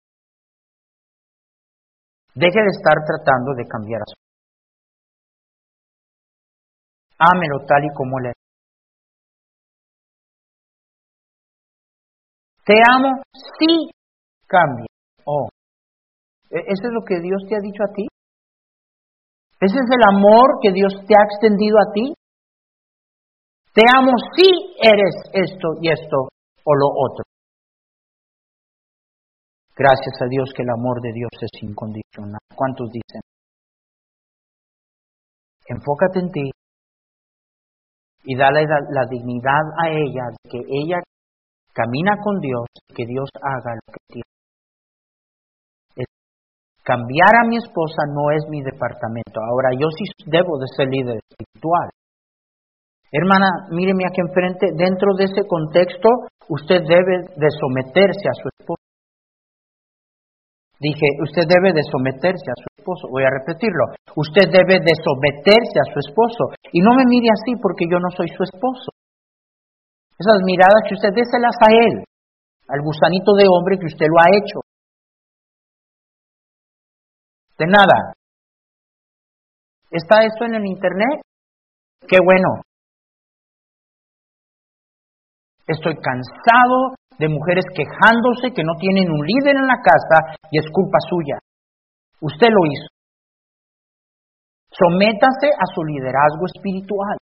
Speaker 1: Deje de estar tratando de cambiar a su. Ámelo tal y como él es. Te amo si cambia. Oh. ¿E-, ¿Eso es lo que Dios te ha dicho a ti? ¿Ese es el amor que Dios te ha extendido a ti? Te amo si eres esto y esto o lo otro. Gracias a Dios que el amor de Dios es incondicional. ¿Cuántos dicen? Enfócate en ti y dale la, dignidad a ella, que ella camina con Dios, que Dios haga lo que tiene. Cambiar a mi esposa no es mi departamento. Ahora, yo sí debo de ser líder espiritual. Hermana, míreme aquí enfrente, dentro de ese contexto, usted debe de someterse a su esposa. Dije, usted debe de someterse a su esposo. Voy a repetirlo. Usted debe de someterse a su esposo. Y no me mire así porque yo no soy su esposo. Esas miradas que usted déselas a él, al gusanito de hombre que usted lo ha hecho. De nada. ¿Está esto en el internet? Qué bueno. Estoy cansado de mujeres quejándose que no tienen un líder en la casa y es culpa suya. Usted lo hizo. Sométase a su liderazgo espiritual.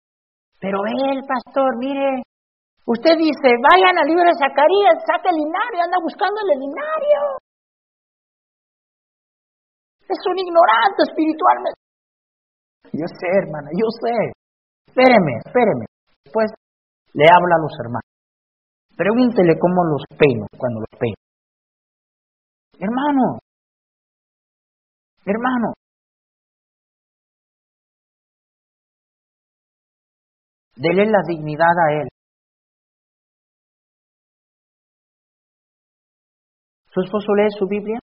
Speaker 1: Pero él, pastor, mire, usted dice, vayan al libro de Zacarías, saque el linario, anda buscando el linario. Es un ignorante espiritualmente. Yo sé, hermana, yo sé. Espéreme, espéreme. Después le habla a los hermanos. Pregúntele cómo los peino cuando los peino. Hermano, hermano, dele la dignidad a él. ¿Su esposo lee su Biblia?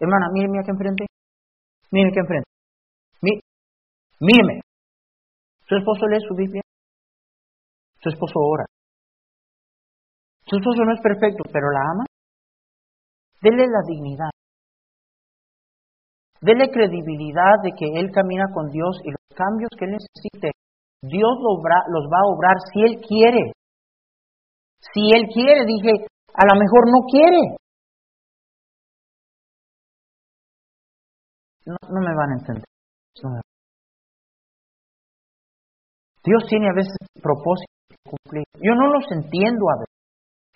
Speaker 1: Hermana, míreme aquí enfrente. Míreme aquí enfrente. míreme. ¿Su esposo lee su Biblia? Su esposo ora. Su esposo no es perfecto, pero la ama. Dele la dignidad. Dele credibilidad de que él camina con Dios y los cambios que él necesite, Dios los va a obrar si él quiere. Si él quiere, dije, a lo mejor no quiere. No, no me van a entender. Dios tiene a veces propósitos que cumplir. Yo no los entiendo a veces.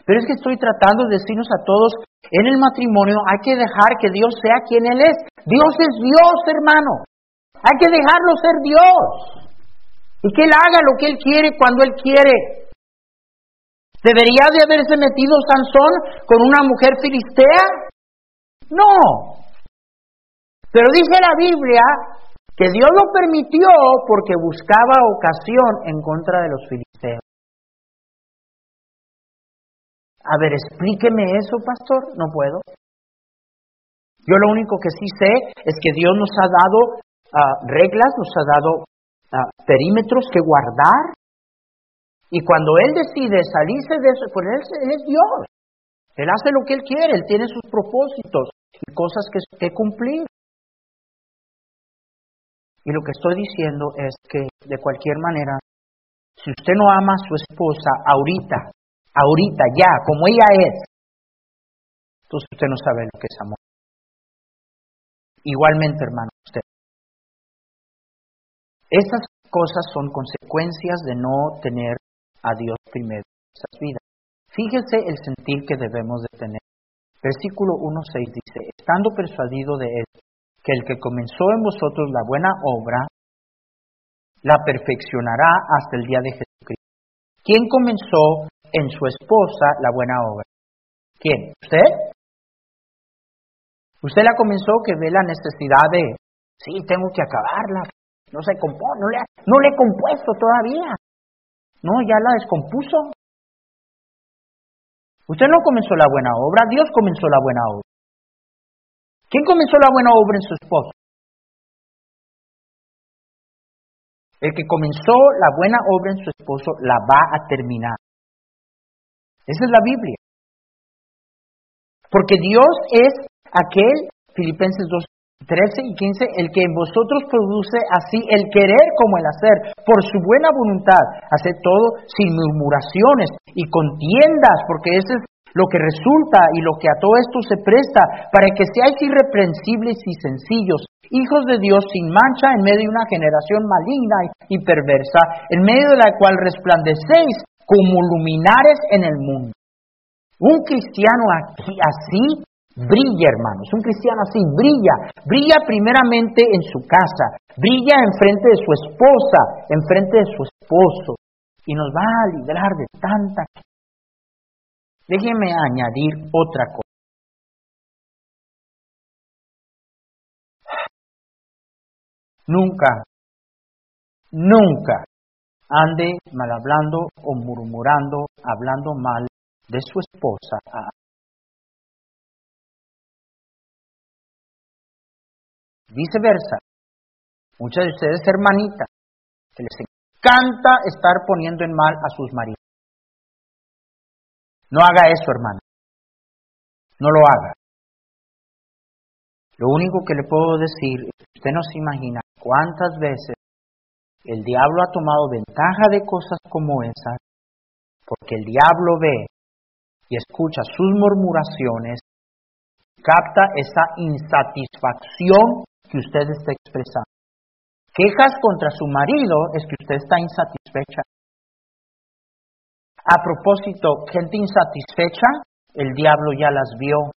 Speaker 1: Pero es que estoy tratando de decirnos a todos, en el matrimonio hay que dejar que Dios sea quien Él es. Dios es Dios, hermano. Hay que dejarlo ser Dios. Y que Él haga lo que Él quiere cuando Él quiere. ¿Debería de haberse metido Sansón con una mujer filistea? No. Pero dice la Biblia que Dios lo permitió porque buscaba ocasión en contra de los filisteos. A ver, explíqueme eso, pastor. No puedo. Yo lo único que sí sé es que Dios nos ha dado ah, reglas, nos ha dado ah, perímetros que guardar. Y cuando Él decide salirse de eso, pues Él, es Dios. Él hace lo que Él quiere, Él tiene sus propósitos y cosas que cumplir. Y lo que estoy diciendo es que de cualquier manera, si usted no ama a su esposa ahorita, ahorita, ya, como ella es, entonces usted no sabe lo que es amor. Igualmente, hermano, usted. Esas cosas son consecuencias de no tener a Dios primero en nuestras vidas. Fíjese el sentir que debemos de tener. Versículo 1.6 dice, estando persuadido de él, que el que comenzó en vosotros la buena obra, la perfeccionará hasta el día de Jesucristo. ¿Quién comenzó en su esposa la buena obra? ¿Quién? ¿Usted? Usted la comenzó que ve la necesidad de, sí, tengo que acabarla, no se compone, no le, no le he compuesto todavía. No, ya la descompuso. Usted no comenzó la buena obra, Dios comenzó la buena obra. ¿Quién comenzó la buena obra en su esposo? El que comenzó la buena obra en su esposo la va a terminar. Esa es la Biblia. Porque Dios es aquel, Filipenses 2, 13 y 15, el que en vosotros produce así el querer como el hacer, por su buena voluntad, hace todo sin murmuraciones y contiendas, porque eso es lo que resulta y lo que a todo esto se presta, para que seáis irreprensibles y sencillos, hijos de Dios sin mancha en medio de una generación maligna y perversa, en medio de la cual resplandecéis como luminares en el mundo. Un cristiano aquí, así Brilla, hermanos. Un cristiano así brilla. Brilla primeramente en su casa. Brilla en frente de su esposa, en frente de su esposo. Y nos va a librar de tanta. Déjeme añadir otra cosa. Nunca, nunca ande mal hablando o murmurando, hablando mal de su esposa Viceversa, muchas de ustedes hermanitas, que les encanta estar poniendo en mal a sus maridos. No haga eso, hermano. No lo haga. Lo único que le puedo decir usted no se imagina cuántas veces el diablo ha tomado ventaja de cosas como esas, porque el diablo ve y escucha sus murmuraciones, capta esa insatisfacción que usted está expresando. Quejas contra su marido es que usted está insatisfecha. A propósito, gente insatisfecha, el diablo ya las vio.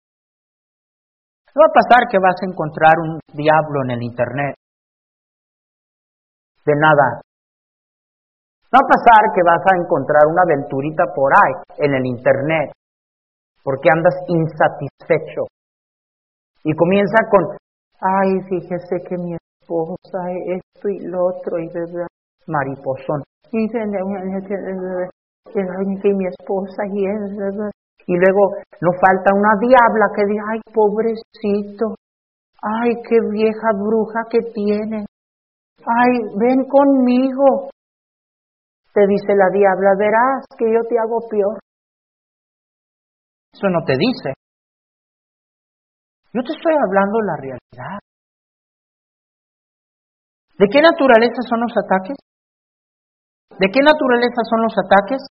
Speaker 1: Va a pasar que vas a encontrar un diablo en el Internet. De nada. No va a pasar que vas a encontrar una aventurita por ahí en el Internet. Porque andas insatisfecho. Y comienza con, Ay, fíjese que mi esposa esto y lo otro, y verdad, mariposón. Y mi esposa y es, y luego nos falta una diabla que dice, ay, pobrecito, ay, qué vieja bruja que tiene, ay, ven conmigo. Te dice la diabla, verás que yo te hago peor. Eso no te dice. Yo te estoy hablando la realidad. ¿De qué naturaleza son los ataques? ¿De qué naturaleza son los ataques?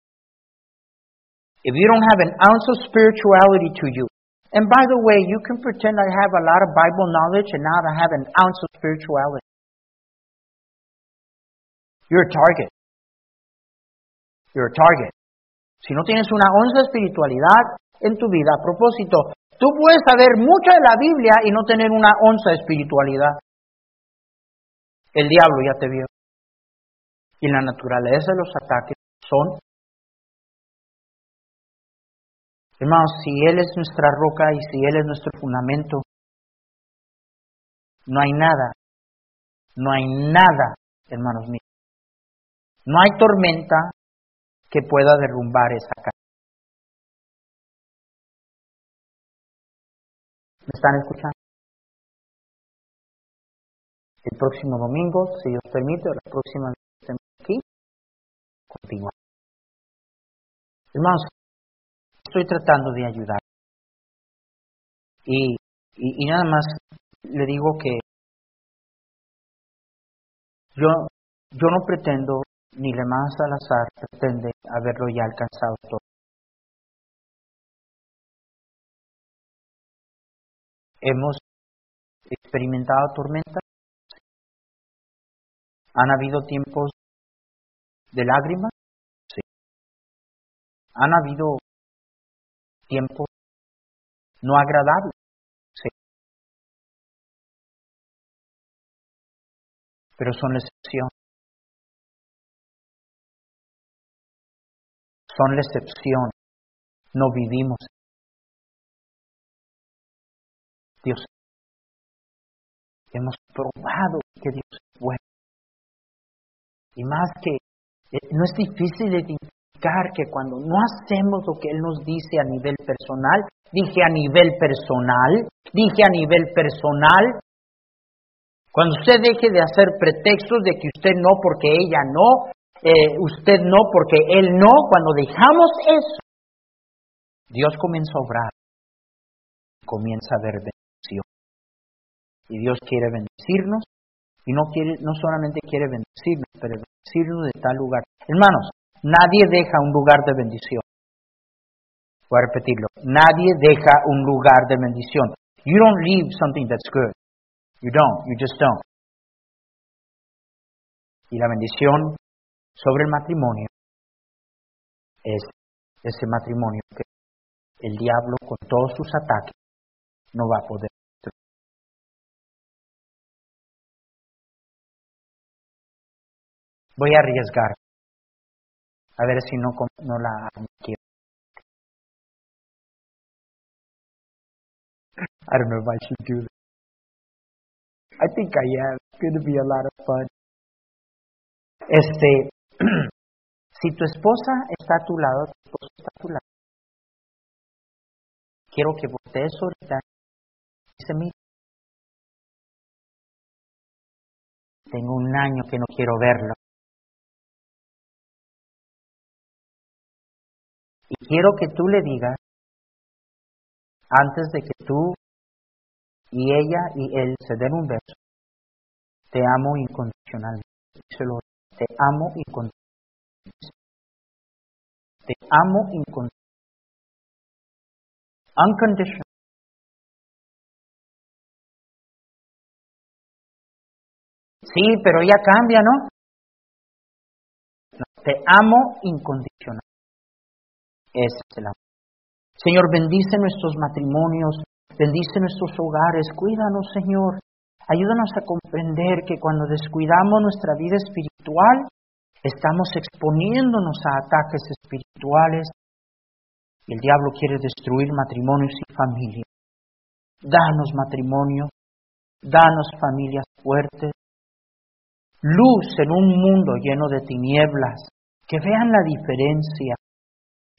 Speaker 1: If you don't have an ounce of spirituality to you, and by the way, you can pretend I have a lot of Bible knowledge and not have an ounce of spirituality. You're a target. You're a target. Si no tienes una onza de espiritualidad en tu vida, a propósito, Tú puedes saber mucho de la Biblia y no tener una onza de espiritualidad. El diablo ya te vio. Y la naturaleza de los ataques son, hermanos, si Él es nuestra roca y si Él es nuestro fundamento, no hay nada, no hay nada, hermanos míos. No hay tormenta que pueda derrumbar esa casa. ¿Me están escuchando? El próximo domingo, si Dios permite, o la próxima vez aquí, continúa. Hermanos, estoy tratando de ayudar. Y, y, y nada más le digo que yo, yo no pretendo, ni le más al azar pretende haberlo ya alcanzado todo. Hemos experimentado tormentas, han habido tiempos de lágrimas. Han habido tiempos no agradables. Pero son la excepción. Son la excepción. No vivimos. Dios. Hemos probado que Dios es bueno. Y más que, eh, no es difícil identificar que cuando no hacemos lo que Él nos dice a nivel personal, dije a nivel personal, dije a nivel personal, cuando usted deje de hacer pretextos de que usted no porque ella no, eh, usted no porque él no, cuando dejamos eso, Dios comienza a obrar, comienza a ver bendición. Y Dios quiere bendecirnos y no, quiere, no solamente quiere bendecirnos, pero bendecirnos de tal lugar. Hermanos, nadie deja un lugar de bendición. Voy a repetirlo. Nadie deja un lugar de bendición. You don't leave something that's good. You don't. You just don't. Y la bendición sobre el matrimonio es ese matrimonio que el diablo con todos sus ataques no va a poder Voy a arriesgar. A ver si no, no la quiero. I don't know if I should do that. I think I am. It's going to be a lot of fun. Este, si tu esposa está a tu lado, tu esposo está a tu lado. Quiero que voltees ahorita y se mire. Tengo un año que no quiero verlo. Y quiero que tú le digas, antes de que tú y ella y él se den un beso, te amo incondicionalmente. Te amo incondicionalmente. Te amo incondicionalmente. Unconditional. Sí, pero ella cambia, ¿no? no te amo incondicional. Ese es el amor. Señor, bendice nuestros matrimonios, bendice nuestros hogares, cuídanos, Señor. Ayúdanos a comprender que cuando descuidamos nuestra vida espiritual, estamos exponiéndonos a ataques espirituales el diablo quiere destruir matrimonios y familias. Danos matrimonio, danos familias fuertes, luz en un mundo lleno de tinieblas, que vean la diferencia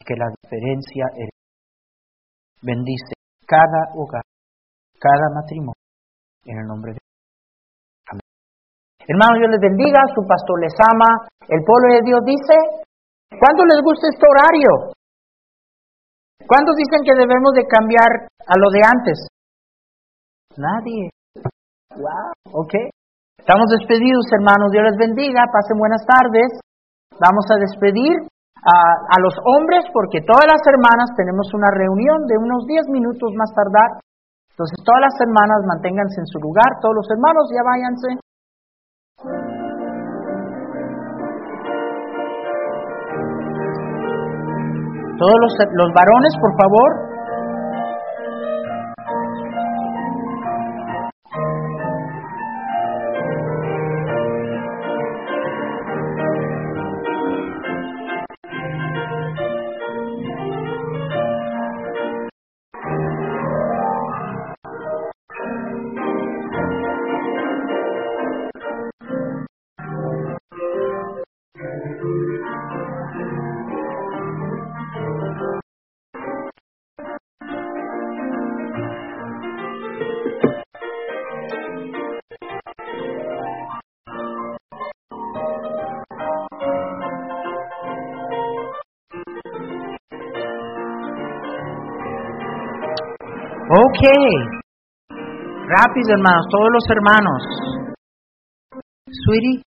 Speaker 1: que la diferencia es. Bendice cada hogar, cada matrimonio, en el nombre de Amén. Hermanos, Dios les bendiga, su pastor les ama, el pueblo de Dios dice, ¿cuánto les gusta este horario? ¿Cuántos dicen que debemos de cambiar a lo de antes? Nadie. Wow, ok. Estamos despedidos, hermanos. Dios les bendiga. Pasen buenas tardes. Vamos a despedir a, los hombres porque todas las hermanas tenemos una reunión de unos 10 minutos más tardar. Entonces todas las hermanas manténganse en su lugar, todos los hermanos ya váyanse. Todos los, los varones, por favor, Ok. Rápido, hermanos, todos los hermanos. Sweetie,